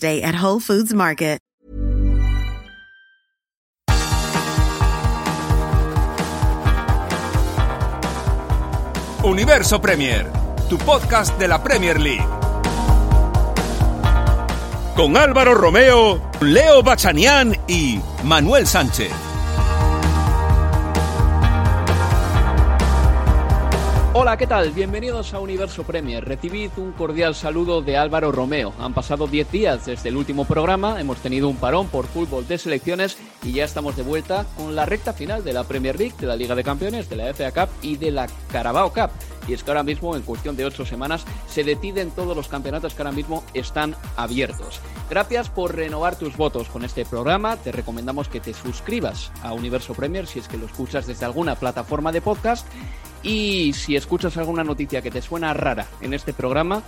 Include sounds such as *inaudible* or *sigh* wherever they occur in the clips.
Day at Whole Foods Market. Universo Premier, tu podcast de la Premier League. Con Álvaro Romeo, Leo Bachanián y Manuel Sánchez. Hola, ¿qué tal? Bienvenidos a Universo Premier. Recibid un cordial saludo de Álvaro Romeo. Han pasado 10 días desde el último programa, hemos tenido un parón por fútbol de selecciones y ya estamos de vuelta con la recta final de la Premier League, de la Liga de Campeones, de la FA Cup y de la Carabao Cup. Y es que ahora mismo, en cuestión de 8 semanas, se deciden todos los campeonatos que ahora mismo están abiertos. Gracias por renovar tus votos con este programa. Te recomendamos que te suscribas a Universo Premier si es que lo escuchas desde alguna plataforma de podcast. Y si escuchas alguna noticia que te suena rara en este programa,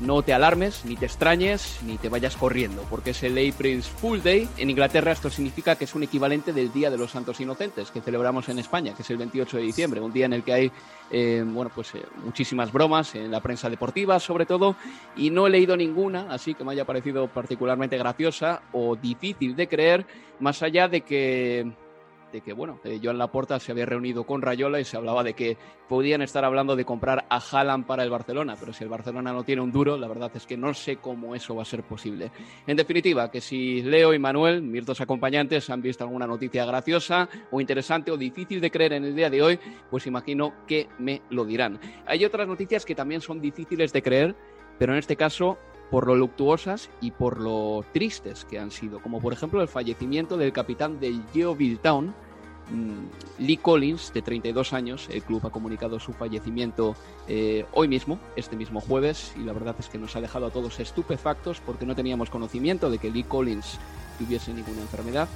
no te alarmes, ni te extrañes, ni te vayas corriendo, porque es el April's Full Day. En Inglaterra esto significa que es un equivalente del Día de los Santos Inocentes, que celebramos en España, que es el 28 de diciembre, un día en el que hay eh, bueno, pues, eh, muchísimas bromas en la prensa deportiva, sobre todo, y no he leído ninguna, así que me haya parecido particularmente graciosa o difícil de creer, más allá de que de que bueno, eh, Joan Laporta se había reunido con Rayola y se hablaba de que podían estar hablando de comprar a Haaland para el Barcelona, pero si el Barcelona no tiene un duro, la verdad es que no sé cómo eso va a ser posible. En definitiva, que si Leo y Manuel, mis dos acompañantes, han visto alguna noticia graciosa o interesante o difícil de creer en el día de hoy, pues imagino que me lo dirán. Hay otras noticias que también son difíciles de creer, pero en este caso por lo luctuosas y por lo tristes que han sido, como por ejemplo el fallecimiento del capitán del Yeovil Town, mm, Lee Collins, de 32 años. El club ha comunicado su fallecimiento eh, hoy mismo, este mismo jueves, y la verdad es que nos ha dejado a todos estupefactos porque no teníamos conocimiento de que Lee Collins tuviese ninguna enfermedad.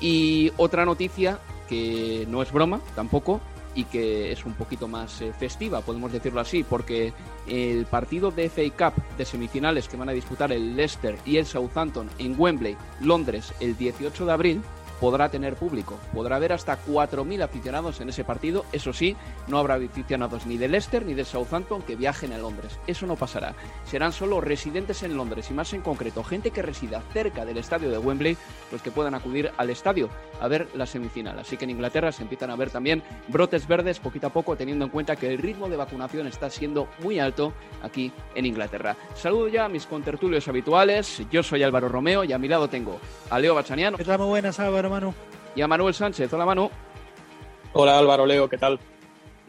Y otra noticia que no es broma tampoco, y que es un poquito más eh, festiva, podemos decirlo así, porque el partido de FA Cup de semifinales que van a disputar el Leicester y el Southampton en Wembley, Londres, el 18 de abril, podrá tener público. Podrá haber hasta 4.000 aficionados en ese partido. Eso sí, no habrá aficionados ni de Leicester ni de Southampton que viajen a Londres. Eso no pasará. Serán solo residentes en Londres y más en concreto gente que resida cerca del estadio de Wembley los que puedan acudir al estadio a ver la semifinal. Así que en Inglaterra se empiezan a ver también brotes verdes poquito a poco teniendo en cuenta que el ritmo de vacunación está siendo muy alto aquí en Inglaterra. Saludo ya a mis contertulios habituales. Yo soy Álvaro Romeo y a mi lado tengo a Leo Bachaniano. ¿Qué tal? Muy buenas, Álvaro. Manu. Y a Manuel Sánchez. Hola, Manu. Hola, Álvaro Leo, ¿qué tal?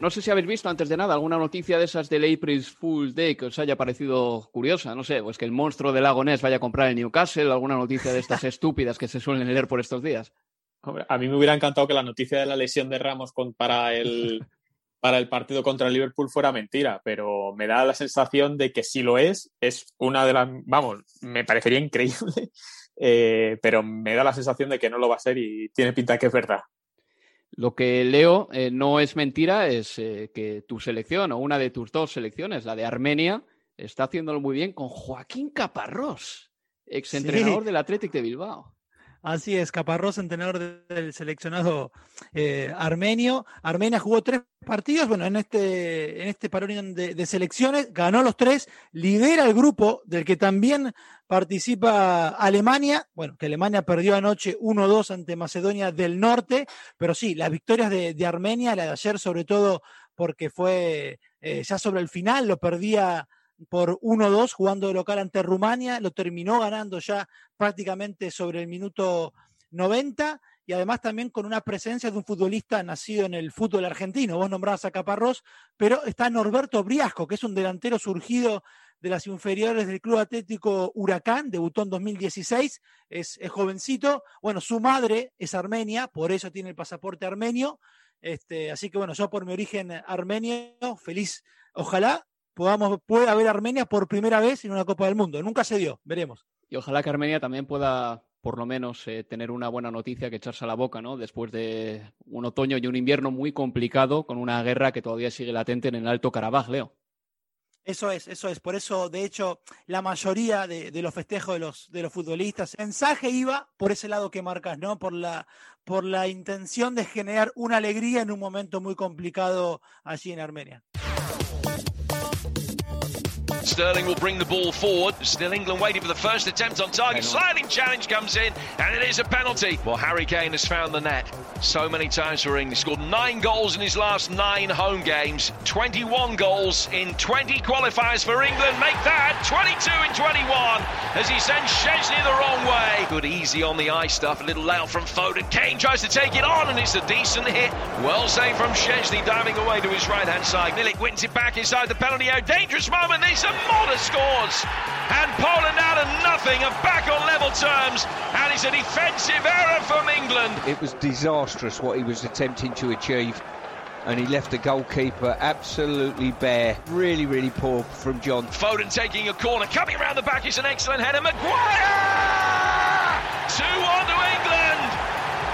No sé si habéis visto antes de nada alguna noticia de esas del April's Fool's Day que os haya parecido curiosa. No sé, pues que el monstruo del lago Ness vaya a comprar el Newcastle, alguna noticia de estas *laughs* estúpidas que se suelen leer por estos días. a mí me hubiera encantado que la noticia de la lesión de Ramos para, el, *laughs* para el partido contra el Liverpool fuera mentira, pero me da la sensación de que si lo es, es una de las, vamos, me parecería increíble eh, pero me da la sensación de que no lo va a ser y tiene pinta que es verdad. Lo que leo eh, no es mentira, es eh, que tu selección o una de tus dos selecciones, la de Armenia, está haciéndolo muy bien con Joaquín Caparrós, exentrenador sí. del Athletic de Bilbao. Así es, Caparrós, entrenador del seleccionado eh, armenio. Armenia jugó tres partidos, bueno, en este, en este parón de, selecciones, ganó los tres, lidera el grupo del que también participa Alemania, bueno, que Alemania perdió anoche 1-2 ante Macedonia del Norte, pero sí, las victorias de, de Armenia, la de ayer sobre todo porque fue eh, ya sobre el final, lo perdía por 1-2 jugando de local ante Rumania, lo terminó ganando ya prácticamente sobre el minuto 90 y además también con una presencia de un futbolista nacido en el fútbol argentino. Vos nombrabas a Caparrós, pero está Norberto Briasco, que es un delantero surgido de las inferiores del Club Atlético Huracán, debutó en 2016, es, es, jovencito. Bueno, su madre es armenia, por eso tiene el pasaporte armenio. Este, así que bueno, yo por mi origen armenio, feliz. Ojalá podamos, pueda haber Armenia por primera vez en una Copa del Mundo. Nunca se dio, veremos. Y ojalá que Armenia también pueda por lo menos eh, tener una buena noticia que echarse a la boca, ¿no? Después de un otoño y un invierno muy complicado con una guerra que todavía sigue latente en el Alto Karabaj, Leo. Eso es, eso es. Por eso, de hecho, la mayoría de, de, los festejos de los, de los futbolistas, el mensaje iba por ese lado que marcas, ¿no? Por la, por la intención de generar una alegría en un momento muy complicado allí en Armenia. Sterling will bring the ball forward. Still England waiting for the first attempt on target. Sliding challenge comes in, and it is a penalty. Well, Harry Kane has found the net so many times for England. He scored nine goals in his last nine home games, 21 goals in 20 qualifiers for England. Make that 22 in 21 as he sends Chesney the wrong way. Good easy on the eye stuff. A little layout from Foden. Kane tries to take it on, and it's a decent hit. Well saved from Chesney, diving away to his right hand side. Milik wins it back inside the penalty area. Dangerous moment. This a Mulder scores. And Poland out of nothing are back on level terms. And it's a defensive error from England. It was disastrous what he was attempting to achieve. And he left the goalkeeper absolutely bare. Really, really poor from John. Foden taking a corner. Coming around the back is an excellent header. Maguire! 2 1 to England,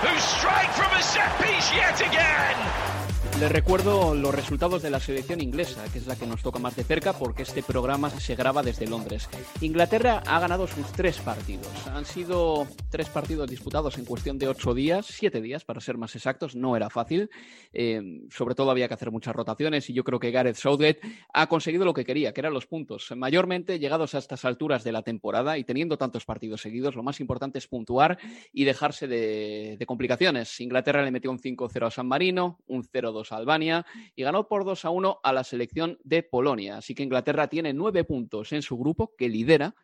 who strike from a set piece yet again. Les recuerdo los resultados de la selección inglesa, que es la que nos toca más de cerca porque este programa se graba desde Londres. Inglaterra ha ganado sus tres partidos. Han sido tres partidos disputados en cuestión de ocho días, siete días para ser más exactos. No era fácil. Eh, sobre todo había que hacer muchas rotaciones y yo creo que Gareth Southgate ha conseguido lo que quería, que eran los puntos. Mayormente llegados a estas alturas de la temporada y teniendo tantos partidos seguidos, lo más importante es puntuar y dejarse de, de complicaciones. Inglaterra le metió un 5-0 a San Marino, un 0-2 a Albania y ganó por 2 a 1 a la selección de Polonia. Así que Inglaterra tiene nueve puntos en su grupo que lidera.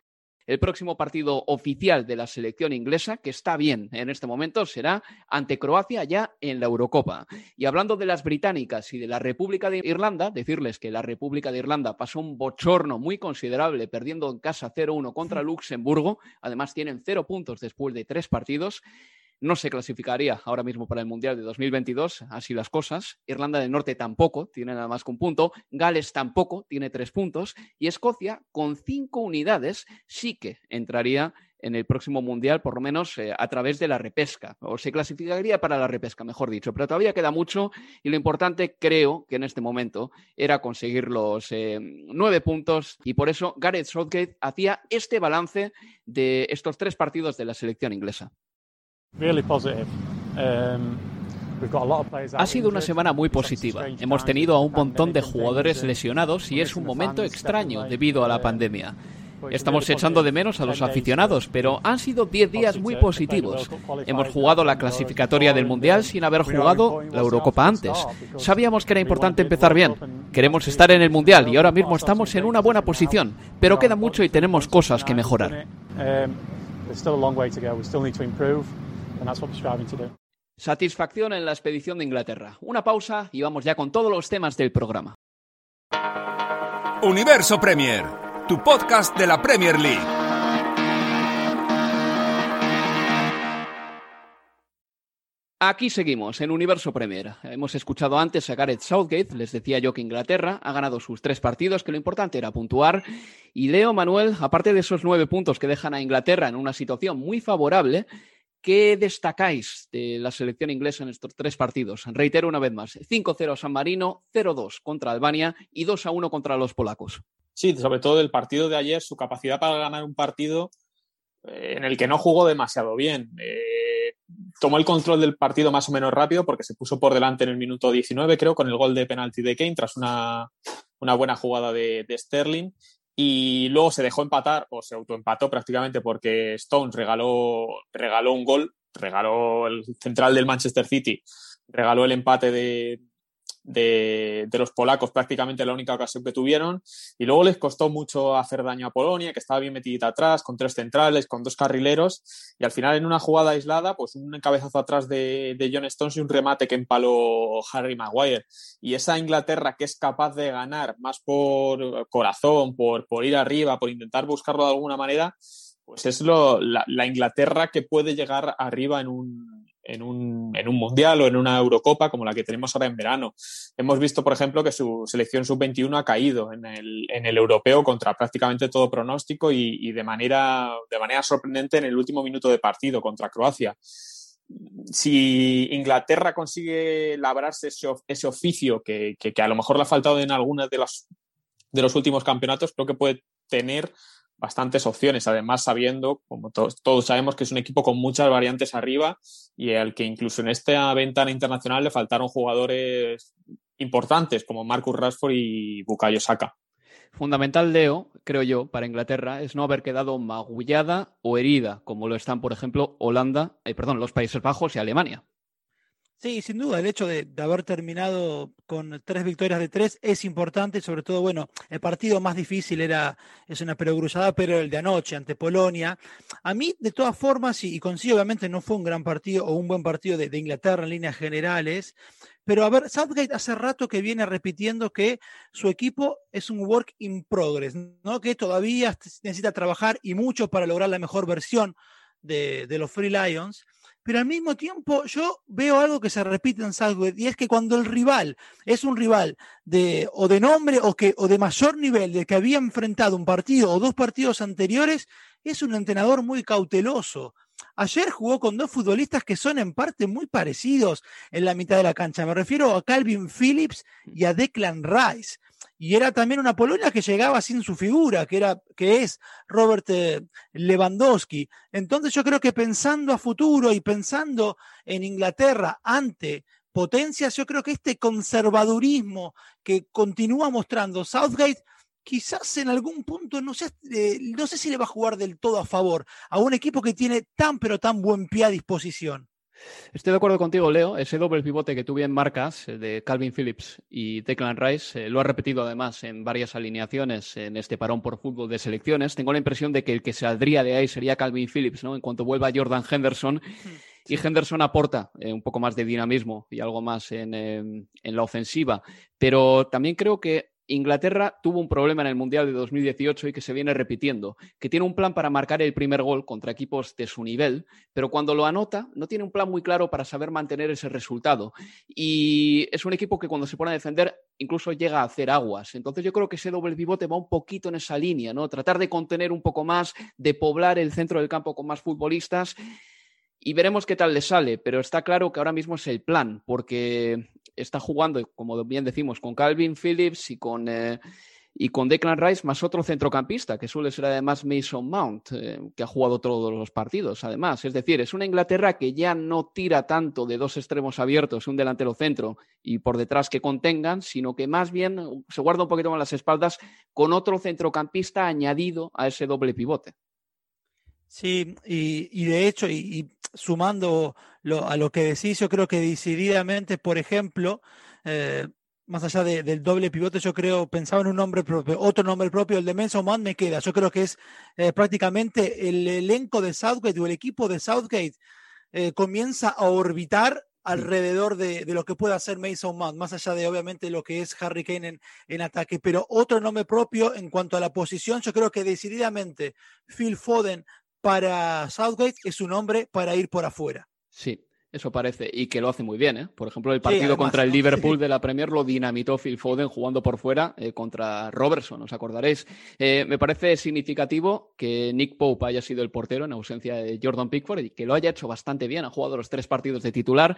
El próximo partido oficial de la selección inglesa, que está bien en este momento, será ante Croacia ya en la Eurocopa. Y hablando de las británicas y de la República de Irlanda, decirles que la República de Irlanda pasó un bochorno muy considerable perdiendo en casa 0-1 contra Luxemburgo. Además tienen cero puntos después de tres partidos no se clasificaría ahora mismo para el Mundial de 2022, así las cosas. Irlanda del Norte tampoco, tiene nada más que un punto. Gales tampoco, tiene tres puntos. Y Escocia, con cinco unidades, sí que entraría en el próximo Mundial, por lo menos eh, a través de la repesca, o se clasificaría para la repesca, mejor dicho. Pero todavía queda mucho y lo importante, creo que en este momento, era conseguir los eh, nueve puntos y por eso Gareth Southgate hacía este balance de estos tres partidos de la selección inglesa. Um, ha sido una semana muy positiva. Hemos tenido a un montón de jugadores lesionados y es un momento extraño debido a la pandemia. Estamos echando de menos a los aficionados, pero han sido 10 días muy positivos. Hemos jugado la clasificatoria del Mundial sin haber jugado la Eurocopa antes. Sabíamos que era importante empezar bien. Queremos estar en el Mundial y ahora mismo estamos en una buena posición, pero queda mucho y tenemos cosas que mejorar. Satisfacción en la expedición de Inglaterra. Una pausa y vamos ya con todos los temas del programa. Universo Premier, tu podcast de la Premier League. Aquí seguimos, en Universo Premier. Hemos escuchado antes a Gareth Southgate, les decía yo que Inglaterra ha ganado sus tres partidos, que lo importante era puntuar. Y Leo Manuel, aparte de esos nueve puntos que dejan a Inglaterra en una situación muy favorable, ¿Qué destacáis de la selección inglesa en estos tres partidos? Reitero una vez más, 5-0 a San Marino, 0-2 contra Albania y 2-1 contra los polacos. Sí, sobre todo del partido de ayer, su capacidad para ganar un partido eh, en el que no jugó demasiado bien. Eh, tomó el control del partido más o menos rápido porque se puso por delante en el minuto 19, creo, con el gol de penalti de Kane tras una, buena jugada de Sterling y luego se dejó empatar o se autoempató prácticamente porque Stones regaló, regaló un gol, regaló el central del Manchester City, regaló el empate de, de, los polacos prácticamente la única ocasión que tuvieron. Y luego les costó mucho hacer daño a Polonia, que estaba bien metidita atrás, con tres centrales, con dos carrileros. Y al final, en una jugada aislada, pues un cabezazo atrás de, de John Stones y un remate que empaló Harry Maguire. Y esa Inglaterra que es capaz de ganar más por corazón, por, por ir arriba, por intentar buscarlo de alguna manera, pues es lo, la Inglaterra que puede llegar arriba en un, en un, en un mundial o en una Eurocopa como la que tenemos ahora en verano. Hemos visto, por ejemplo, que su selección sub-21 ha caído en el, en el, europeo contra prácticamente todo pronóstico y, de, manera, de manera sorprendente en el último minuto de partido contra Croacia. Si Inglaterra consigue labrarse ese, ese oficio que, que, que, a lo mejor le ha faltado en algunas de, las, de los últimos campeonatos, creo que puede tener bastantes opciones, además sabiendo, como todos, sabemos, que es un equipo con muchas variantes arriba y al que incluso en esta ventana internacional le faltaron jugadores importantes como Marcus Rashford y Bukayo Saka. Fundamental, Leo, creo yo, para Inglaterra es no haber quedado magullada o herida, como lo están, por ejemplo, Holanda, eh, perdón, los Países Bajos y Alemania. Sí, sin duda, el hecho de, haber terminado con tres victorias de tres es importante, sobre todo, bueno, el partido más difícil era, es una perogruzada, pero el de anoche ante Polonia. A mí, de todas formas, y, y obviamente no fue un gran partido o un buen partido de, de, Inglaterra en líneas generales, pero a ver, Southgate hace rato que viene repitiendo que su equipo es un work in progress, ¿no? Que todavía necesita trabajar y mucho para lograr la mejor versión de, de los Free Lions pero al mismo tiempo yo veo algo que se repite en Southgate y es que cuando el rival es un rival de o de nombre o que o de mayor nivel de que había enfrentado un partido o dos partidos anteriores, es un entrenador muy cauteloso. Ayer jugó con dos futbolistas que son en parte muy parecidos en la mitad de la cancha. Me refiero a Calvin Phillips y a Declan Rice y era también una Polonia que llegaba sin su figura, que, era, que es Robert eh, Lewandowski. Entonces yo creo que pensando a futuro y pensando en Inglaterra ante potencias, yo creo que este conservadurismo que continúa mostrando Southgate, quizás en algún punto, no sé, eh, no sé si le va a jugar del todo a favor a un equipo que tiene tan pero tan buen pie a disposición. Estoy de acuerdo contigo, Leo. Ese doble pivote que tú bien marcas eh, de Calvin Phillips y Declan Rice eh, lo ha repetido además en varias alineaciones en este parón por fútbol de selecciones. Tengo la impresión de que el que saldría de ahí sería Calvin Phillips, ¿no? En cuanto vuelva Jordan Henderson. Y Henderson aporta eh, un poco más de dinamismo y algo más en, en la ofensiva. Pero también creo que Inglaterra tuvo un problema en el Mundial de 2018 y que se viene repitiendo, que tiene un plan para marcar el primer gol contra equipos de su nivel, pero cuando lo anota no tiene un plan muy claro para saber mantener ese resultado. Y es un equipo que cuando se pone a defender incluso llega a hacer aguas. Entonces yo creo que ese doble pivote va un poquito en esa línea, ¿no? Tratar de contener un poco más, de poblar el centro del campo con más futbolistas y veremos qué tal le sale, pero está claro que ahora mismo es el plan, porque está jugando, como bien decimos, con Calvin Phillips y con, eh, y con Declan Rice, más otro centrocampista, que suele ser además Mason Mount, eh, que ha jugado todos los partidos, además. Es decir, es una Inglaterra que ya no tira tanto de dos extremos abiertos, un delantero centro y por detrás que contengan, sino que más bien se guarda un poquito más las espaldas con otro centrocampista añadido a ese doble pivote. Sí, y, de hecho, y, sumando a lo que decís, yo creo que decididamente, por ejemplo, eh, más allá del doble pivote, yo creo, pensaba en un nombre propio, otro nombre propio, el de Menso Man me queda. Yo creo que es eh, prácticamente el elenco de Southgate o el equipo de Southgate eh, comienza a orbitar alrededor de, lo que puede hacer Mason Mount, más allá de obviamente lo que es Harry Kane en, en, ataque, pero otro nombre propio en cuanto a la posición, yo creo que decididamente Phil Foden para Southgate es un hombre para ir por afuera. Sí, eso parece, y que lo hace muy bien. ¿eh? Por ejemplo, el partido contra el Liverpool de la Premier lo dinamitó Phil Foden jugando por fuera eh, contra Robertson, os acordaréis. Eh, me parece significativo que Nick Pope haya sido el portero en ausencia de Jordan Pickford y que lo haya hecho bastante bien. Ha jugado los tres partidos de titular.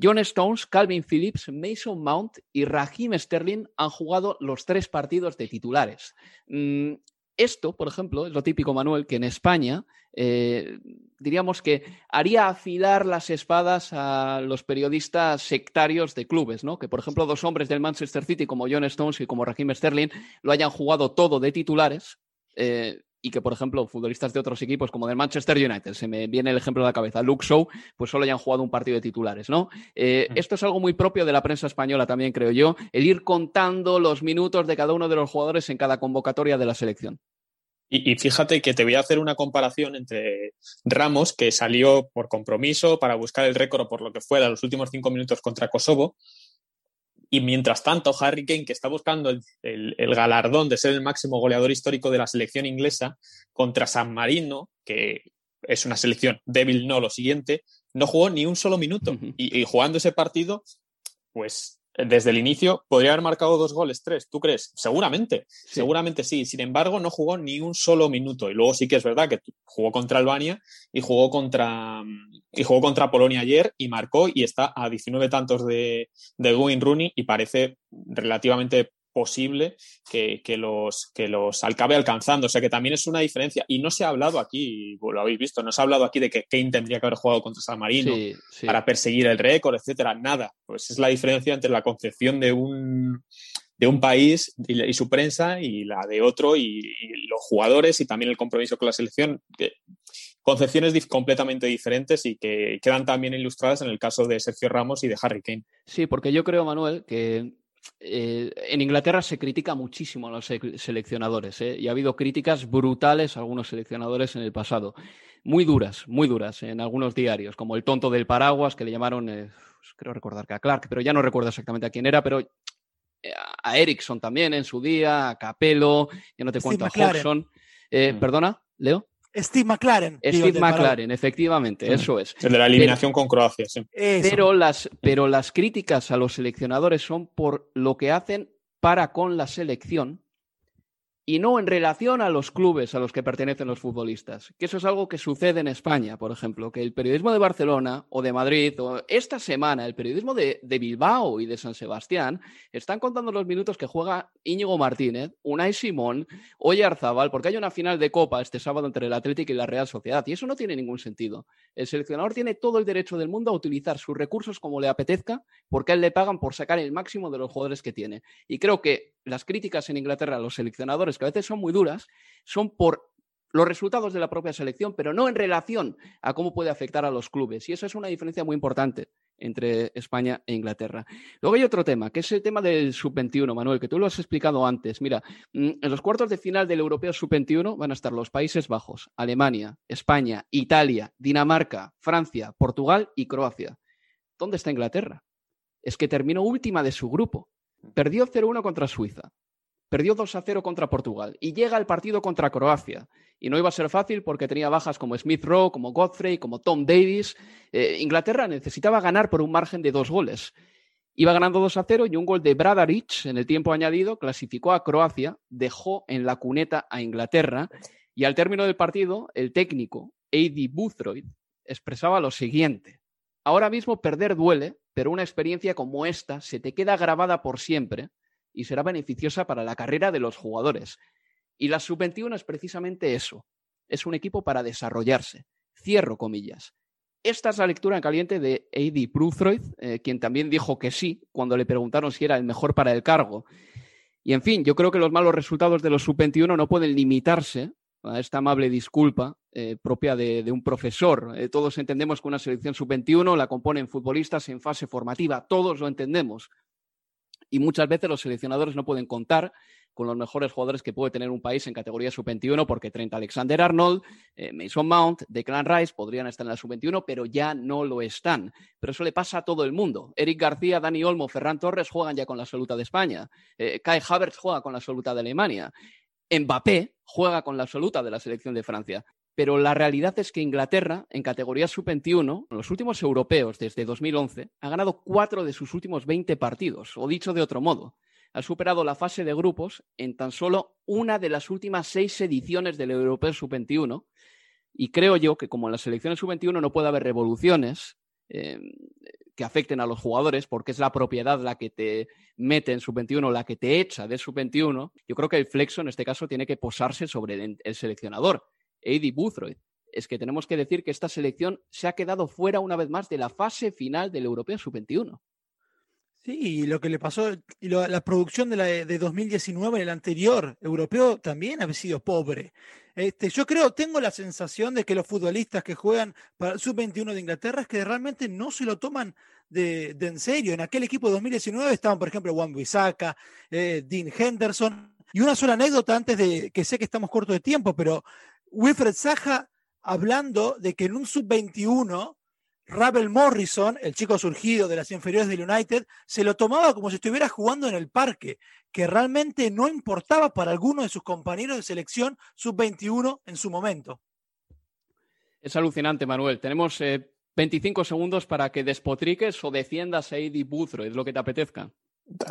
John Stones, Calvin Phillips, Mason Mount y Raheem Sterling han jugado los tres partidos de titulares. Mm, esto, por ejemplo, es lo típico, Manuel, que en España eh, diríamos que haría afilar las espadas a los periodistas sectarios de clubes, ¿no? Que, por ejemplo, dos hombres del Manchester City como John Stones y como Raheem Sterling lo hayan jugado todo de titulares. Eh, y que, por ejemplo, futbolistas de otros equipos como del Manchester United, se me viene el ejemplo a la cabeza, Luke Shaw, pues solo hayan jugado un partido de titulares, ¿no? Eh, esto es algo muy propio de la prensa española también, creo yo, el ir contando los minutos de cada uno de los jugadores en cada convocatoria de la selección. Y, y, fíjate que te voy a hacer una comparación entre Ramos, que salió por compromiso para buscar el récord o por lo que fuera los últimos cinco minutos contra Kosovo, y mientras tanto, Harry Kane, que está buscando el, el, el, galardón de ser el máximo goleador histórico de la selección inglesa, contra San Marino, que es una selección débil, no lo siguiente, no jugó ni un solo minuto. Uh -huh. y, y, jugando ese partido, pues desde el inicio podría haber marcado dos goles, tres. ¿Tú crees? Seguramente, sí. seguramente sí. Sin embargo, no jugó ni un solo minuto. Y luego sí que es verdad que jugó contra Albania y jugó contra, y jugó contra Polonia ayer y marcó y está a 19 tantos de, de Wayne Rooney y parece relativamente posible que, que, los, que los acabe alcanzando. O sea que también es una diferencia. Y no se ha hablado aquí, lo habéis visto, no se ha hablado aquí de que Kane tendría que haber jugado contra San Marino sí, sí. para perseguir el récord, etcétera. Nada. Pues es la diferencia entre la concepción de un de un país y, y su prensa y la de otro y, y, los jugadores y también el compromiso con la selección. Que, concepciones completamente diferentes y que quedan también ilustradas en el caso de Sergio Ramos y de Harry Kane. Sí, porque yo creo, Manuel, que eh, en Inglaterra se critica muchísimo a los seleccionadores ¿eh? y ha habido críticas brutales a algunos seleccionadores en el pasado. Muy duras, muy duras en algunos diarios, como el tonto del paraguas que le llamaron, eh, creo recordar que a Clark, pero ya no recuerdo exactamente a quién era, pero a Ericsson también en su día, a Capello, ya no te Steve cuento, a Hodgson. Mm. ¿Perdona, Leo? Steve McLaren. Steve digo, McLaren, efectivamente, sí. eso es. El de la eliminación pero, con Croacia, sí. Pero las, pero las críticas a los seleccionadores son por lo que hacen para con la selección y no en relación a los clubes a los que pertenecen los futbolistas. Que eso es algo que sucede en España, por ejemplo, que el periodismo de Barcelona o de Madrid o esta semana el periodismo de, de Bilbao y de San Sebastián están contando los minutos que juega Íñigo Martínez, Unai Simón, Arzabal, porque hay una final de Copa este sábado entre el Atlético y la Real Sociedad y eso no tiene ningún sentido. El seleccionador tiene todo el derecho del mundo a utilizar sus recursos como le apetezca porque a él le pagan por sacar el máximo de los jugadores que tiene. Y creo que las críticas en Inglaterra a los seleccionadores, que a veces son muy duras, son por los resultados de la propia selección, pero no en relación a cómo puede afectar a los clubes. Y eso es una diferencia muy importante entre España e Inglaterra. Luego hay otro tema, que es el tema del sub-21, Manuel, que tú lo has explicado antes. Mira, mm, en los cuartos de final del Europeo sub-21 van a estar los Países Bajos, Alemania, España, Italia, Dinamarca, Francia, Portugal y Croacia. ¿Dónde está Inglaterra? Es que terminó última de su grupo. Perdió 0-1 contra Suiza. Perdió 2-0 contra Portugal. Y llega al partido contra Croacia. Y no iba a ser fácil porque tenía bajas como Smith Rowe, como Godfrey, como Tom Davis. Eh, Inglaterra necesitaba ganar por un margen de dos goles. Iba ganando 2 a 0 y un gol de Bradaric en el tiempo añadido clasificó a Croacia, dejó en la cuneta a Inglaterra y al término del partido el técnico Eddie Boothroyd expresaba lo siguiente. Ahora mismo perder duele, pero una experiencia como esta se te queda grabada por siempre y será beneficiosa para la carrera de los jugadores. Y la sub-21 es precisamente eso. Es un equipo para desarrollarse. Cierro comillas. Esta es la lectura en caliente de A.D. Bruthroyd, eh, quien también dijo que sí cuando le preguntaron si era el mejor para el cargo. Y en fin, yo creo que los malos resultados de los sub-21 no pueden limitarse a esta amable disculpa eh, propia de, de, un profesor. Eh, todos entendemos que una selección sub-21 la componen futbolistas en fase formativa, todos lo entendemos. Y muchas veces los seleccionadores no pueden contar con los mejores jugadores que puede tener un país en categoría sub-21, porque Trent Alexander Arnold, eh, Mason Mount, Declan Rice podrían estar en la sub-21, pero ya no lo están. Pero eso le pasa a todo el mundo. Eric García, Dani Olmo, Ferran Torres juegan ya con la absoluta de España. Eh, Kai Havertz juega con la absoluta de Alemania. Mbappé juega con la absoluta de la selección de Francia. Pero la realidad es que Inglaterra, en categoría sub-21, en los últimos europeos desde 2011, ha ganado cuatro de sus últimos 20 partidos. O dicho de otro modo, ha superado la fase de grupos en tan solo una de las últimas seis ediciones del Europeo Sub-21. Y creo yo que como en las selecciones Sub-21 no puede haber revoluciones eh, que afecten a los jugadores, porque es la propiedad la que te mete en Sub-21, la que te echa de Sub-21, yo creo que el flexo en este caso tiene que posarse sobre el seleccionador, Eddie Boothroyd. Es que tenemos que decir que esta selección se ha quedado fuera una vez más de la fase final del Europeo Sub-21. Sí, y lo que le pasó, y la producción de, la, de 2019 en el anterior europeo también ha sido pobre. Este, yo creo, tengo la sensación de que los futbolistas que juegan para el sub-21 de Inglaterra es que realmente no se lo toman de, en serio. En aquel equipo de 2019 estaban, por ejemplo, Juan Bissaka, eh, Dean Henderson. Y una sola anécdota antes de que sé que estamos cortos de tiempo, pero Wilfred Saja hablando de que en un sub-21 Rabel Morrison, el chico surgido de las inferiores del United, se lo tomaba como si estuviera jugando en el parque, que realmente no importaba para alguno de sus compañeros de selección sub-21 en su momento. Es alucinante, Manuel. Tenemos 25 eh, segundos para que despotriques o defiendas a Eddie es lo que te apetezca.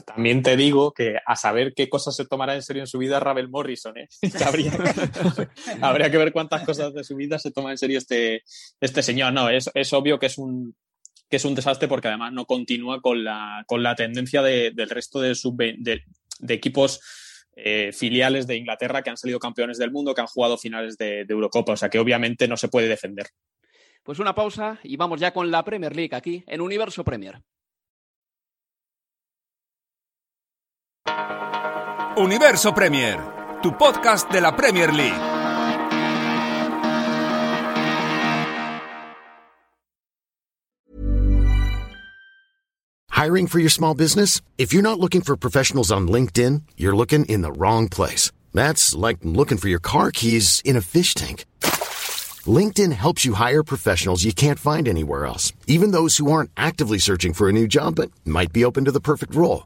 También te digo que a saber qué cosas se tomará en serio en su vida Ravel Morrison. ¿eh? *laughs* *laughs* habría, que ver cuántas cosas de su vida se toma en serio este, este señor. No, es, obvio que es un que es un desastre porque además no continúa con la, con la tendencia del resto de, de, equipos eh, filiales de Inglaterra que han salido campeones del mundo, que han jugado finales de, de Eurocopa. O sea que obviamente no se puede defender. Pues una pausa y vamos ya con la Premier League aquí en Universo Premier. Universo Premier, tu podcast de la Premier League. Hiring for your small business? If you're not looking for professionals on LinkedIn, you're looking in the wrong place. That's like looking for your car keys in a fish tank. LinkedIn helps you hire professionals you can't find anywhere else, even those who aren't actively searching for a new job but might be open to the perfect role.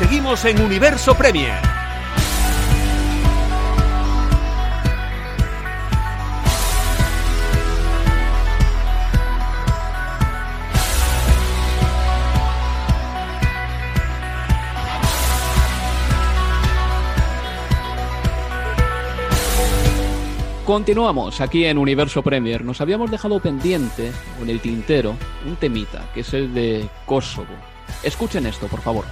Seguimos en Universo Premier. Continuamos aquí en Universo Premier. Nos habíamos dejado pendiente, en el tintero, un temita, que es el de Kosovo. Escuchen esto, por favor.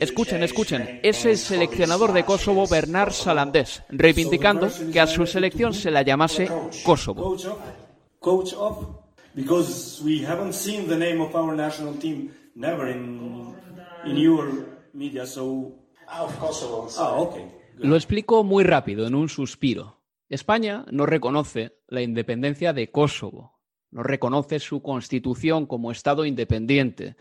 Escuchen, escuchen. Es el seleccionador de Kosovo, Bernard Salandés, reivindicando que a su selección se la llamase Kosovo. Lo explico muy rápido, en un suspiro. España no reconoce la independencia de Kosovo, no reconoce su constitución como Estado independiente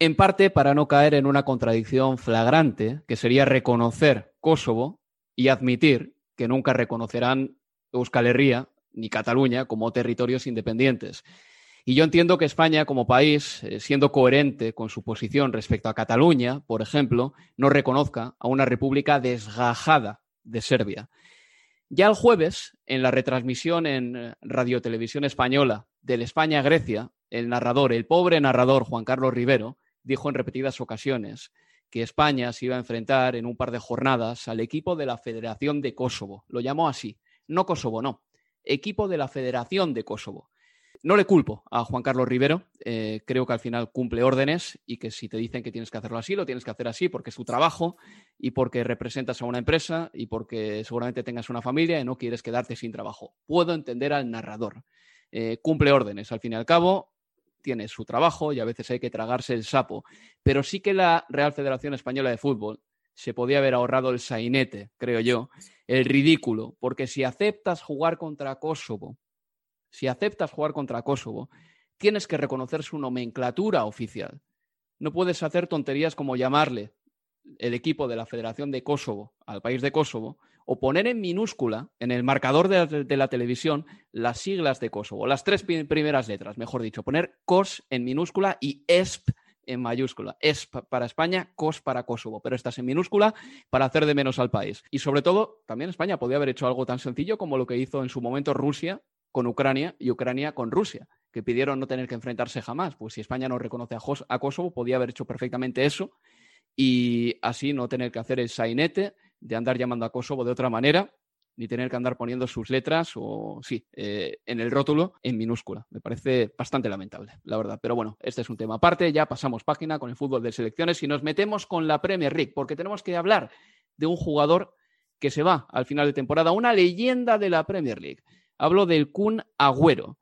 en parte para no caer en una contradicción flagrante, que sería reconocer Kosovo y admitir que nunca reconocerán Euskal Herria ni Cataluña como territorios independientes. Y yo entiendo que España, como país, eh, siendo coherente con su posición respecto a Cataluña, por ejemplo, no reconozca a una república desgajada de Serbia. Ya el jueves, en la retransmisión en eh, Radio Televisión Española del España-Grecia, el narrador, el pobre narrador Juan Carlos Rivero, dijo en repetidas ocasiones que España se iba a enfrentar en un par de jornadas al equipo de la Federación de Kosovo. Lo llamó así. No Kosovo, no. Equipo de la Federación de Kosovo. No le culpo a Juan Carlos Rivero, eh, creo que al final cumple órdenes y que si te dicen que tienes que hacerlo así, lo tienes que hacer así porque es tu trabajo y porque representas a una empresa y porque seguramente tengas una familia y no quieres quedarte sin trabajo. Puedo entender al narrador. Eh, cumple órdenes, al fin y al cabo, tiene su trabajo y a veces hay que tragarse el sapo, pero sí que la Real Federación Española de Fútbol se podía haber ahorrado el sainete, creo yo, el ridículo, porque si aceptas jugar contra Kosovo, si aceptas jugar contra Kosovo, tienes que reconocer su nomenclatura oficial. No puedes hacer tonterías como llamarle el equipo de la Federación de Kosovo al país de Kosovo o poner en minúscula en el marcador de la, televisión las siglas de Kosovo, las tres primeras letras, mejor dicho, poner KOS en minúscula y ESP en mayúscula. ESP para España, KOS para Kosovo, pero estás en minúscula para hacer de menos al país. Y sobre todo, también España podría haber hecho algo tan sencillo como lo que hizo en su momento Rusia con Ucrania y Ucrania con Rusia, que pidieron no tener que enfrentarse jamás. Pues si España no reconoce a, Kosovo, podía haber hecho perfectamente eso y así no tener que hacer el sainete de andar llamando a Kosovo de otra manera, ni tener que andar poniendo sus letras o, sí, eh, en el rótulo en minúscula. Me parece bastante lamentable, la verdad. Pero bueno, este es un tema aparte. Ya pasamos página con el fútbol de selecciones y nos metemos con la Premier League, porque tenemos que hablar de un jugador que se va al final de temporada, una leyenda de la Premier League. Hablo del Kun Agüero,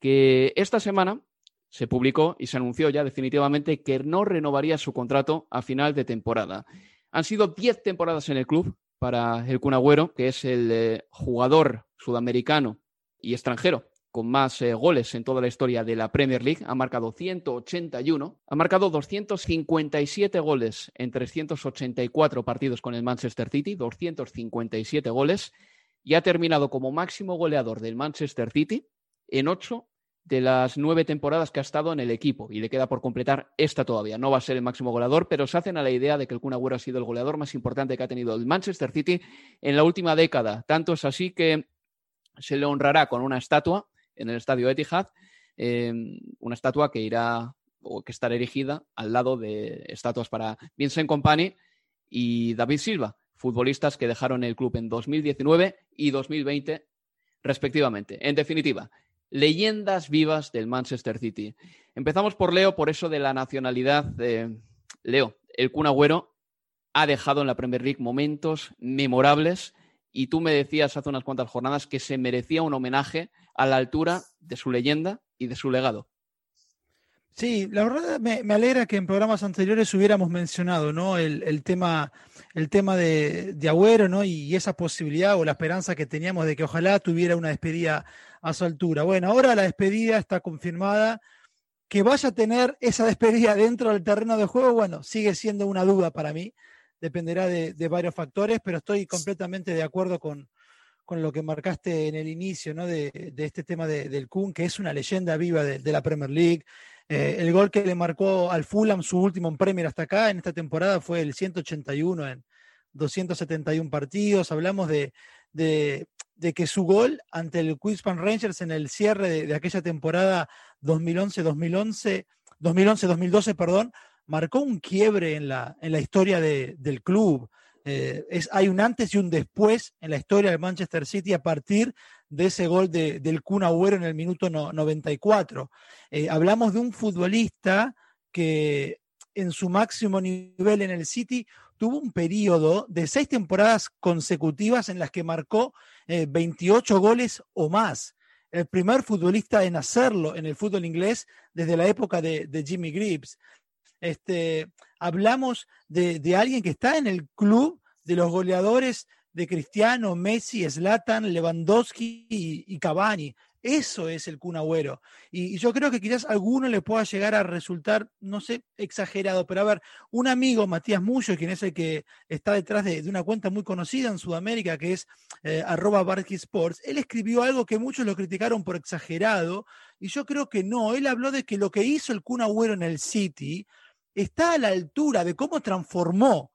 que esta semana se publicó y se anunció ya definitivamente que no renovaría su contrato a final de temporada. Han sido 10 temporadas en el club para el Kun Agüero, que es el eh, jugador sudamericano y extranjero con más eh, goles en toda la historia de la Premier League. Ha marcado 181, ha marcado 257 goles en 384 partidos con el Manchester City, 257 goles y ha terminado como máximo goleador del Manchester City en ocho de las nueve temporadas que ha estado en el equipo y le queda por completar esta todavía. No va a ser el máximo goleador, pero se hacen a la idea de que el Kun Agüero ha sido el goleador más importante que ha tenido el Manchester City en la última década. Tanto es así que se le honrará con una estatua en el estadio Etihad, em, una estatua que irá o que estará erigida al lado de estatuas para Vincent Company y David Silva, futbolistas que dejaron el club en 2019 y 2020 respectivamente. En definitiva, leyendas vivas del Manchester City. Empezamos por Leo, por eso de la nacionalidad. de Leo, el Kun Agüero ha dejado en la Premier League momentos memorables y tú me decías hace unas cuantas jornadas que se merecía un homenaje a la altura de su leyenda y de su legado. Sí, la verdad me, alegra que en programas anteriores hubiéramos mencionado ¿no? el, tema, el tema de, de, Agüero ¿no? y esa posibilidad o la esperanza que teníamos de que ojalá tuviera una despedida a su altura. Bueno, ahora la despedida está confirmada. Que vaya a tener esa despedida dentro del terreno de juego, bueno, sigue siendo una duda para mí. Dependerá de, varios factores, pero estoy completamente de acuerdo con, lo que marcaste en el inicio ¿no? de, este tema del Kun, que es una leyenda viva de la Premier League eh, el gol que le marcó al Fulham su último en Premier hasta acá en esta temporada fue el 181 en 271 partidos. Hablamos de, que su gol ante el Queenspan Rangers en el cierre de, aquella temporada 2011-2011, 2011-2012, perdón, marcó un quiebre en la, en la historia del club. Eh, es, hay un antes y un después en la historia del Manchester City a partir de ese gol de, del Kun Agüero en el minuto 94. Eh, hablamos de un futbolista que en su máximo nivel en el City tuvo un periodo de seis temporadas consecutivas en las que marcó 28 eh, goles o más. El primer futbolista en hacerlo en el fútbol inglés desde la época de, Jimmy Greaves. Este, hablamos de, alguien que está en el club de los goleadores de Cristiano, Messi, Zlatan, Lewandowski y, Cavani. Eso es el Kun Agüero. Y, yo creo que quizás a alguno le pueda llegar a resultar, no sé, exagerado, pero a ver, un amigo, Matías Mullo, quien es el que está detrás de, una cuenta muy conocida en Sudamérica, que es eh, arroba Sports, él escribió algo que muchos lo criticaron por exagerado, y yo creo que no. Él habló de que lo que hizo el Kun Agüero en el City está a la altura de cómo transformó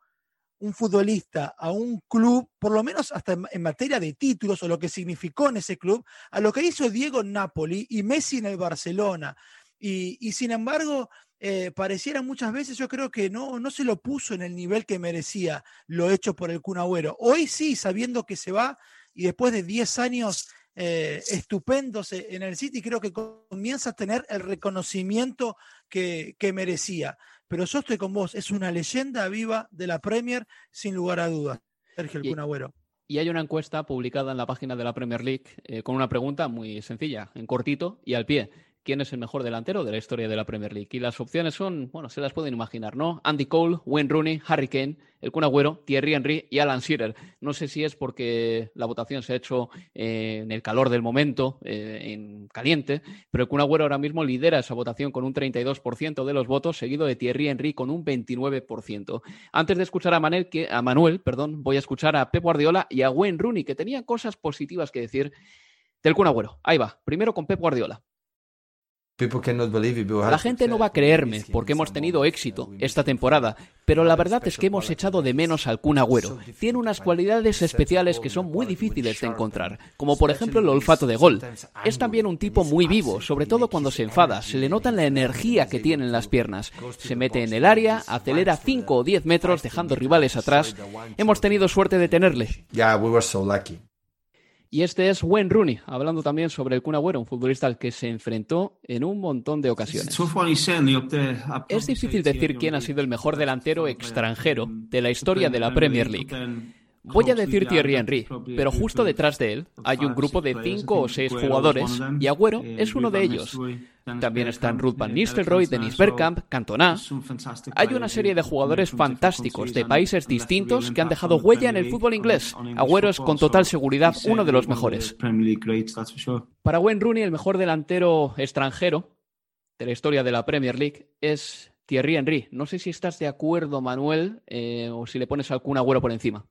un futbolista a un club, por lo menos hasta en, materia de títulos o lo que significó en ese club, a lo que hizo Diego en Napoli y Messi en el Barcelona. Y, sin embargo, eh, pareciera muchas veces, yo creo que no, no se lo puso en el nivel que merecía lo hecho por el Kun. Hoy sí, sabiendo que se va y después de 10 años eh, estupendos en el City, creo que comienza a tener el reconocimiento que, que merecía. Pero yo estoy con vos, es una leyenda viva de la Premier, sin lugar a dudas, Sergio el Kun Agüero. Y hay una encuesta publicada en la página de la Premier League eh, con una pregunta muy sencilla, en cortito y al pie quién es el mejor delantero de la historia de la Premier League. Y las opciones son, bueno, se las pueden imaginar, ¿no? Andy Cole, Wayne Rooney, Harry Kane, el Kun Agüero, Thierry Henry y Alan Shearer. No sé si es porque la votación se ha hecho eh, en el calor del momento, eh, en caliente, pero el Kun Agüero ahora mismo lidera esa votación con un 32% de los votos, seguido de Thierry Henry con un 29%. Antes de escuchar a Manuel, que, a Manuel perdón, voy a escuchar a Pep Guardiola y a Wayne Rooney, que tenían cosas positivas que decir del Kun Agüero. Ahí va, primero con Pep Guardiola. La gente no va a creerme porque hemos tenido éxito esta temporada, pero la verdad es que hemos echado de menos al Kun Agüero. Tiene unas cualidades especiales que son muy difíciles de encontrar, como por ejemplo el olfato de gol. Es también un tipo muy vivo, sobre todo cuando se enfada. Se le nota la energía que tiene en las piernas. Se mete en el área, acelera 5 o 10 metros dejando rivales atrás. Hemos tenido suerte de tenerle. Y este es Wayne Rooney, hablando también sobre el Kun Agüero, un futbolista al que se enfrentó en un montón de ocasiones. Es difícil decir quién ha sido el mejor delantero extranjero de la historia de la Premier League. Voy a decir Thierry Henry, pero justo detrás de él hay un grupo de cinco o seis jugadores y Agüero es uno de ellos. También están Ruth Van Nistelrooy, Dennis Bergkamp, Cantona. Hay una serie de jugadores fantásticos de países distintos que han dejado huella en el fútbol inglés. Agüero es con total seguridad uno de los mejores. Para Wayne Rooney, el mejor delantero extranjero de la historia de la Premier League es Thierry Henry. No sé si estás de acuerdo, Manuel, eh, o si le pones algún Agüero por encima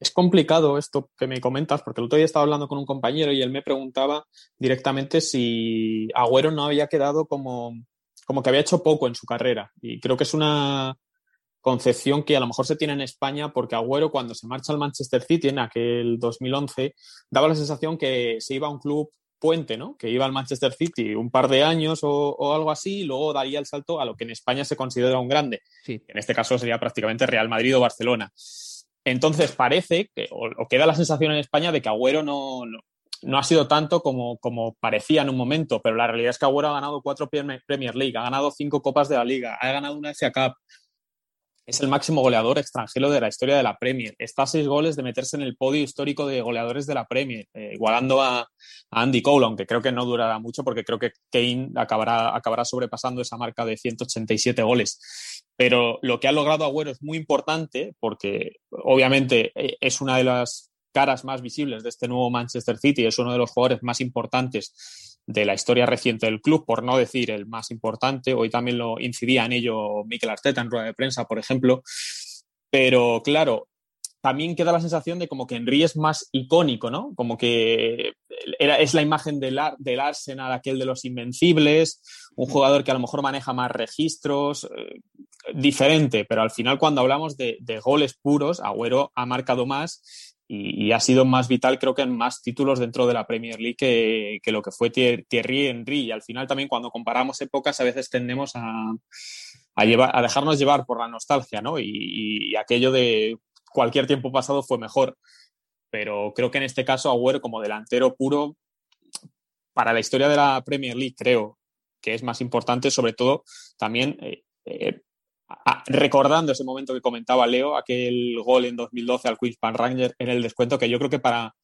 es complicado esto que me comentas, porque el otro día estaba hablando con un compañero y él me preguntaba directamente si Agüero no había quedado como, como que había hecho poco en su carrera. Y creo que es una concepción que a lo mejor se tiene en España porque Agüero cuando se marcha al Manchester City en aquel 2011 daba la sensación que se iba a un club puente, ¿no? Que iba al Manchester City un par de años o, algo así y luego daría el salto a lo que en España se considera un grande. En este caso sería prácticamente Real Madrid o Barcelona. Entonces parece que, o, queda la sensación en España de que Agüero no, no, ha sido tanto como, como, parecía en un momento, pero la realidad es que Agüero ha ganado cuatro Premier League, ha ganado cinco Copas de la Liga, ha ganado una FA Cup, es el máximo goleador extranjero de la historia de la Premier. Está a seis goles de meterse en el podio histórico de goleadores de la Premier, eh, igualando a, Andy Cole, aunque creo que no durará mucho porque creo que Kane acabará, acabará sobrepasando esa marca de 187 goles. Pero lo que ha logrado Agüero es muy importante porque obviamente eh, es una de las caras más visibles de este nuevo Manchester City, es uno de los jugadores más importantes de la historia reciente del club, por no decir el más importante. Hoy también lo incidía en ello Mikel Arteta en rueda de prensa, por ejemplo. Pero claro, también queda la sensación de como que Henry es más icónico, ¿no? Como que era, es la imagen del, del Arsenal, aquel de los invencibles, un jugador que a lo mejor maneja más registros, eh, diferente, pero al final cuando hablamos de, de, goles puros, Agüero ha marcado más y, ha sido más vital, creo que en más títulos dentro de la Premier League que, lo que fue Thierry Henry. Y al final también cuando comparamos épocas a veces tendemos a, llevar, a dejarnos llevar por la nostalgia, ¿no? Y, aquello de cualquier tiempo pasado fue mejor. Pero creo que en este caso Agüero como delantero puro, para la historia de la Premier League, creo que es más importante, sobre todo también eh, eh, recordando ese momento que comentaba Leo, aquel gol en 2012 al Queens Pan Ranger en el descuento, que yo creo que para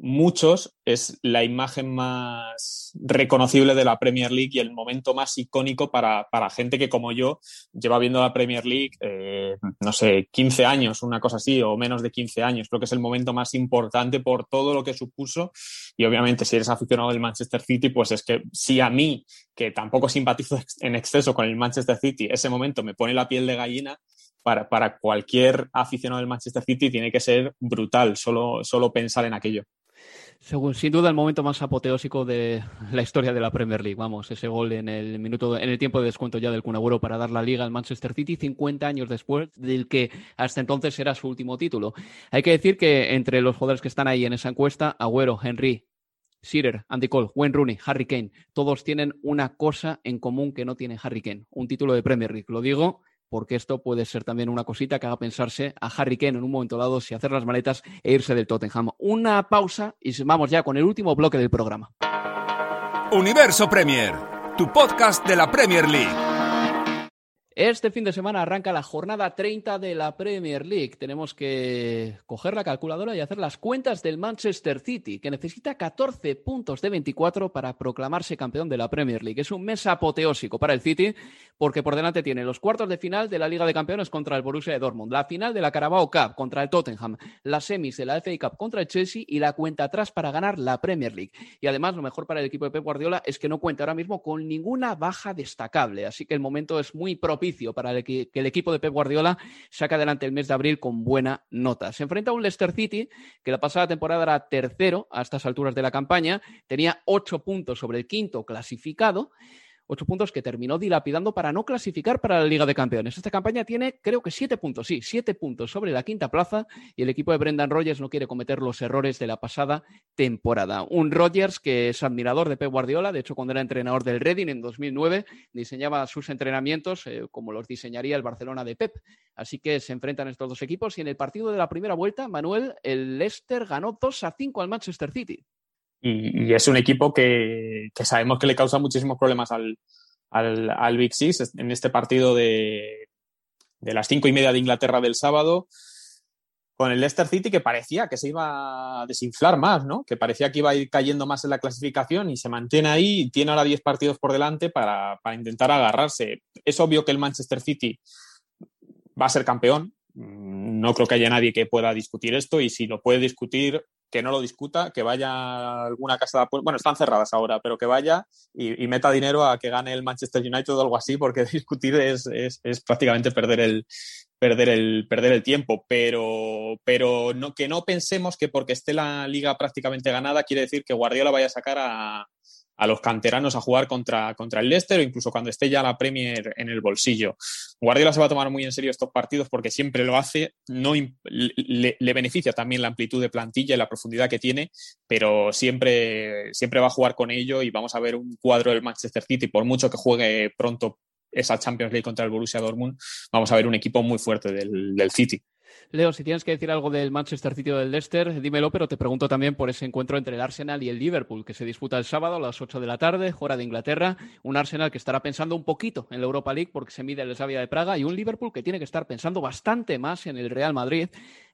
muchos es la imagen más reconocible de la Premier League y el momento más icónico para, gente que como yo lleva viendo la Premier League, eh, no sé, 15 años, una cosa así, o menos de 15 años. Creo que es el momento más importante por todo lo que supuso y obviamente si eres aficionado del Manchester City, pues es que si a mí, que tampoco simpatizo en exceso con el Manchester City, ese momento me pone la piel de gallina, para, para, cualquier aficionado del Manchester City tiene que ser brutal solo, solo pensar en aquello. Según, sin duda el momento más apoteósico de la historia de la Premier League. Vamos, ese gol en el minuto, en el tiempo de descuento ya del Kun para dar la liga al Manchester City 50 años después del que hasta entonces era su último título. Hay que decir que entre los jugadores que están ahí en esa encuesta, Agüero, Henry Shearer, Andy Cole, Wayne Rooney, Harry Kane, todos tienen una cosa en común que no tiene Harry Kane, un título de Premier League. Lo digo porque esto puede ser también una cosita que haga pensarse a Harry Kane en un momento dado si hacer las maletas e irse del Tottenham. Una pausa y vamos ya con el último bloque del programa. Universo Premier, tu podcast de la Premier League. Este fin de semana arranca la jornada 30 de la Premier League. Tenemos que coger la calculadora y hacer las cuentas del Manchester City, que necesita 14 puntos de 24 para proclamarse campeón de la Premier League. Es un mes apoteósico para el City, porque por delante tiene los cuartos de final de la Liga de Campeones contra el Borussia de Dortmund, la final de la Carabao Cup contra el Tottenham, las semis de la FA Cup contra el Chelsea y la cuenta atrás para ganar la Premier League. Y además, lo mejor para el equipo de Pep Guardiola es que no cuenta ahora mismo con ninguna baja destacable, así que el momento es muy propicio para que el equipo de Pep Guardiola saque adelante el mes de abril con buena nota. Se enfrenta a un Leicester City que la pasada temporada era tercero a estas alturas de la campaña, tenía ocho puntos sobre el quinto clasificado ocho puntos que terminó dilapidando para no clasificar para la Liga de Campeones. Esta campaña tiene, creo que siete puntos, sí, siete puntos sobre la quinta plaza y el equipo de Brendan Rodgers no quiere cometer los errores de la pasada temporada. Un Rodgers que es admirador de Pep Guardiola, de hecho cuando era entrenador del Reading en 2009 diseñaba sus entrenamientos eh, como los diseñaría el Barcelona de Pep. Así que se enfrentan estos dos equipos y en el partido de la primera vuelta, Manuel, el Leicester ganó 2 a 5 al Manchester City. Y, es un equipo que, sabemos que le causa muchísimos problemas al, al, Big Six en este partido de, de las cinco y media de Inglaterra del sábado con el Leicester City que parecía que se iba a desinflar más, ¿no? Que parecía que iba a ir cayendo más en la clasificación y se mantiene ahí y tiene ahora 10 partidos por delante para, para, intentar agarrarse. Es obvio que el Manchester City va a ser campeón. No creo que haya nadie que pueda discutir esto y si lo puede discutir, que no lo discuta, que vaya a alguna casa de apuestas, bueno, están cerradas ahora, pero que vaya y, meta dinero a que gane el Manchester United o algo así, porque *laughs* discutir es, es, es, prácticamente perder el, perder el, perder el tiempo, pero, pero no, que no pensemos que porque esté la liga prácticamente ganada quiere decir que Guardiola vaya a sacar a, a los canteranos a jugar contra, contra el Leicester o incluso cuando esté ya la Premier en el bolsillo. Guardiola se va a tomar muy en serio estos partidos porque siempre lo hace, no le, beneficia también la amplitud de plantilla y la profundidad que tiene, pero siempre, siempre va a jugar con ello y vamos a ver un cuadro del Manchester City, por mucho que juegue pronto esa Champions League contra el Borussia Dortmund, vamos a ver un equipo muy fuerte del, del City. Leo, si tienes que decir algo del Manchester City o del Leicester, dímelo, pero te pregunto también por ese encuentro entre el Arsenal y el Liverpool, que se disputa el sábado a las 8 de la tarde, hora de Inglaterra. Un Arsenal que estará pensando un poquito en la Europa League porque se mide el Slavia de Praga y un Liverpool que tiene que estar pensando bastante más en el Real Madrid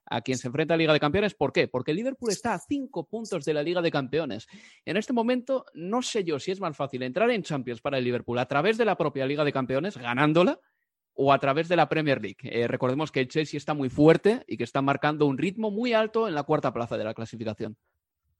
a quien se enfrenta a Liga de Campeones. ¿Por qué? Porque el Liverpool está a cinco puntos de la Liga de Campeones. En este momento, no sé yo si es más fácil entrar en Champions para el Liverpool a través de la propia Liga de Campeones, ganándola, o a través de la Premier League. Eh, recordemos que el Chelsea está muy fuerte y que está marcando un ritmo muy alto en la cuarta plaza de la clasificación.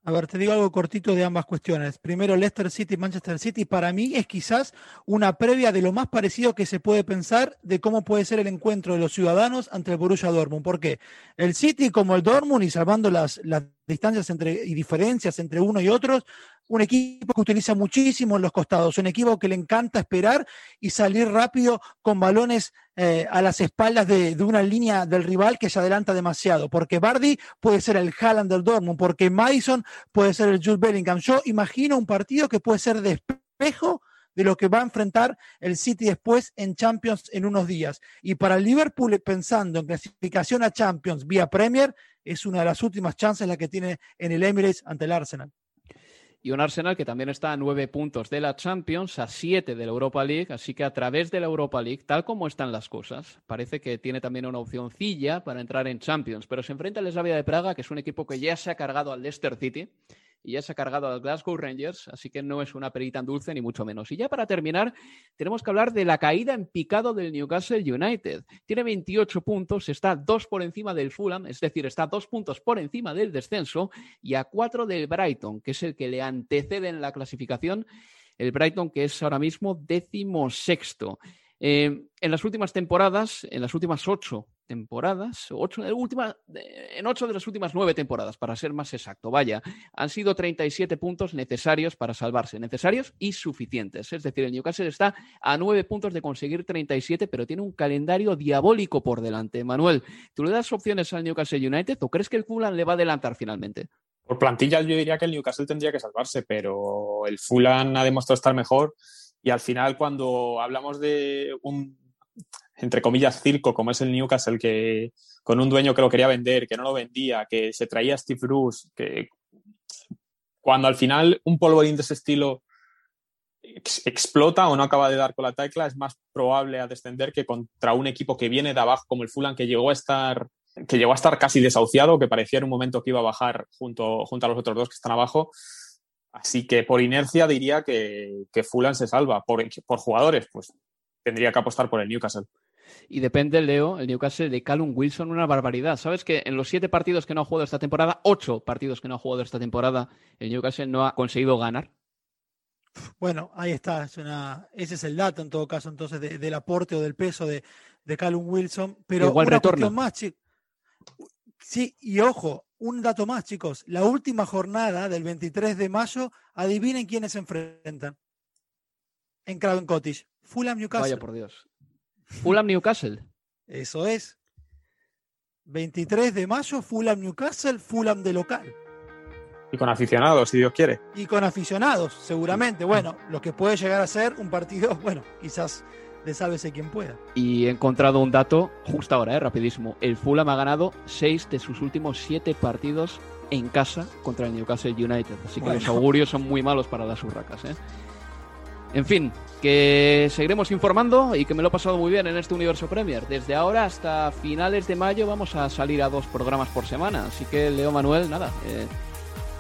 A ver, te digo algo cortito de ambas cuestiones. Primero, Leicester City, Manchester City, para mí es quizás una previa de lo más parecido que se puede pensar de cómo puede ser el encuentro de los ciudadanos ante el Borussia Dortmund. Porque el City, como el Dortmund, y salvando las, las distancias entre, y diferencias entre uno y otros, un equipo que utiliza muchísimo los costados, un equipo que le encanta esperar y salir rápido con balones eh, a las espaldas de, una línea del rival que se adelanta demasiado, porque Bardi puede ser el Haaland del Dortmund, porque Madison puede ser el Jude Bellingham. Yo imagino un partido que puede ser de espejo de lo que va a enfrentar el City después en Champions en unos días. Y para el Liverpool, pensando en clasificación a Champions vía Premier, es una de las últimas chances la que tiene en el Emirates ante el Arsenal. Y un Arsenal que también está a nueve puntos de la Champions, a siete de la Europa League, así que a través de la Europa League, tal como están las cosas, parece que tiene también una opcióncilla para entrar en Champions, pero se enfrenta al Slavia de Praga, que es un equipo que ya se ha cargado al Leicester City, y ya se ha cargado al Glasgow Rangers, así que no es una perita tan dulce ni mucho menos. Y ya para terminar, tenemos que hablar de la caída en picado del Newcastle United. Tiene 28 puntos, está dos por encima del Fulham, es decir, está dos puntos por encima del descenso y a cuatro del Brighton, que es el que le antecede en la clasificación. El Brighton, que es ahora mismo décimo sexto. Eh, en las últimas temporadas, en las últimas ocho temporadas, ocho, en ocho de las últimas nueve temporadas, para ser más exacto, vaya, han sido 37 puntos necesarios para salvarse, necesarios y suficientes. Es decir, el Newcastle está a nueve puntos de conseguir 37, pero tiene un calendario diabólico por delante. Manuel, ¿tú le das opciones al Newcastle United o crees que el Fulham le va a adelantar finalmente? Por plantilla yo diría que el Newcastle tendría que salvarse, pero el Fulham ha demostrado estar mejor y al final cuando hablamos de un, entre comillas, circo como es el Newcastle, que con un dueño que lo quería vender, que no lo vendía, que se traía a Steve Bruce, que cuando al final un polvorín de ese estilo explota o no acaba de dar con la tecla, es más probable a descender que contra un equipo que viene de abajo como el Fulham, que llegó a estar que llegó a estar casi desahuciado, que parecía en un momento que iba a bajar junto, junto a los otros dos que están abajo. Así que por inercia diría que, que Fulham se salva. Por, por jugadores, pues tendría que apostar por el Newcastle. Y depende, Leo, el Newcastle de Callum Wilson, una barbaridad. ¿Sabes que en los siete partidos que no ha jugado esta temporada, ocho partidos que no ha jugado esta temporada, el Newcastle no ha conseguido ganar? Bueno, ahí está. Es una, ese es el dato en todo caso, entonces, del aporte o del peso de, de Callum Wilson. Pero Igual una retorna. más, chi- Sí, y ojo, un dato más, chicos. La última jornada del 23 de mayo, adivinen quiénes se enfrentan. En Craven Cottage. Fulham Newcastle. Vaya por Dios. Fulham Newcastle. Eso es. 23 de mayo, Fulham Newcastle, Fulham de local. Y con aficionados, si Dios quiere. Y con aficionados, seguramente. Bueno, lo que puede llegar a ser un partido, *laughs* bueno, quizás de sálvese quien pueda. Y he encontrado un dato justo ahora, ¿eh? rapidísimo. El Fulham ha ganado seis de sus últimos siete partidos en casa contra el Newcastle United. Así que Bueno. los augurios son muy malos para las urracas. ¿eh? En fin, que seguiremos informando y que me lo he pasado muy bien en este Universo Premier. Desde ahora hasta finales de mayo vamos a salir a dos programas por semana. Así que, Leo Manuel, nada, eh,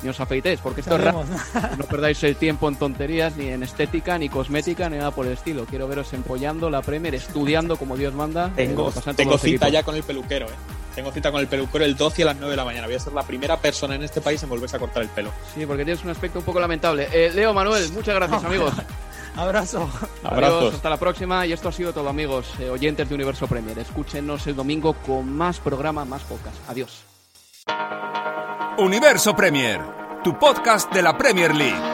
ni os afeitéis, porque esto es raro. Sabemos. No *laughs* perdáis el tiempo en tonterías, ni en estética, ni cosmética, ni nada por el estilo. Quiero veros empollando la Premier, estudiando como Dios manda. eh, Tengo, en tengo cita equipos. ya con el peluquero, ¿eh? Tengo cita con el peluquero el 12 a las 9 de la mañana. Voy a ser la primera persona en este país en volverse a cortar el pelo. Sí, porque tienes un aspecto un poco lamentable. Eh, Leo, Manuel, muchas gracias, amigos. Abrazo. Abrazos. Adiós, hasta la próxima. Y esto ha sido todo, amigos, eh, oyentes de Universo Premier. Escúchenos el domingo con más programa, más podcast. Adiós. Universo Premier, tu podcast de la Premier League.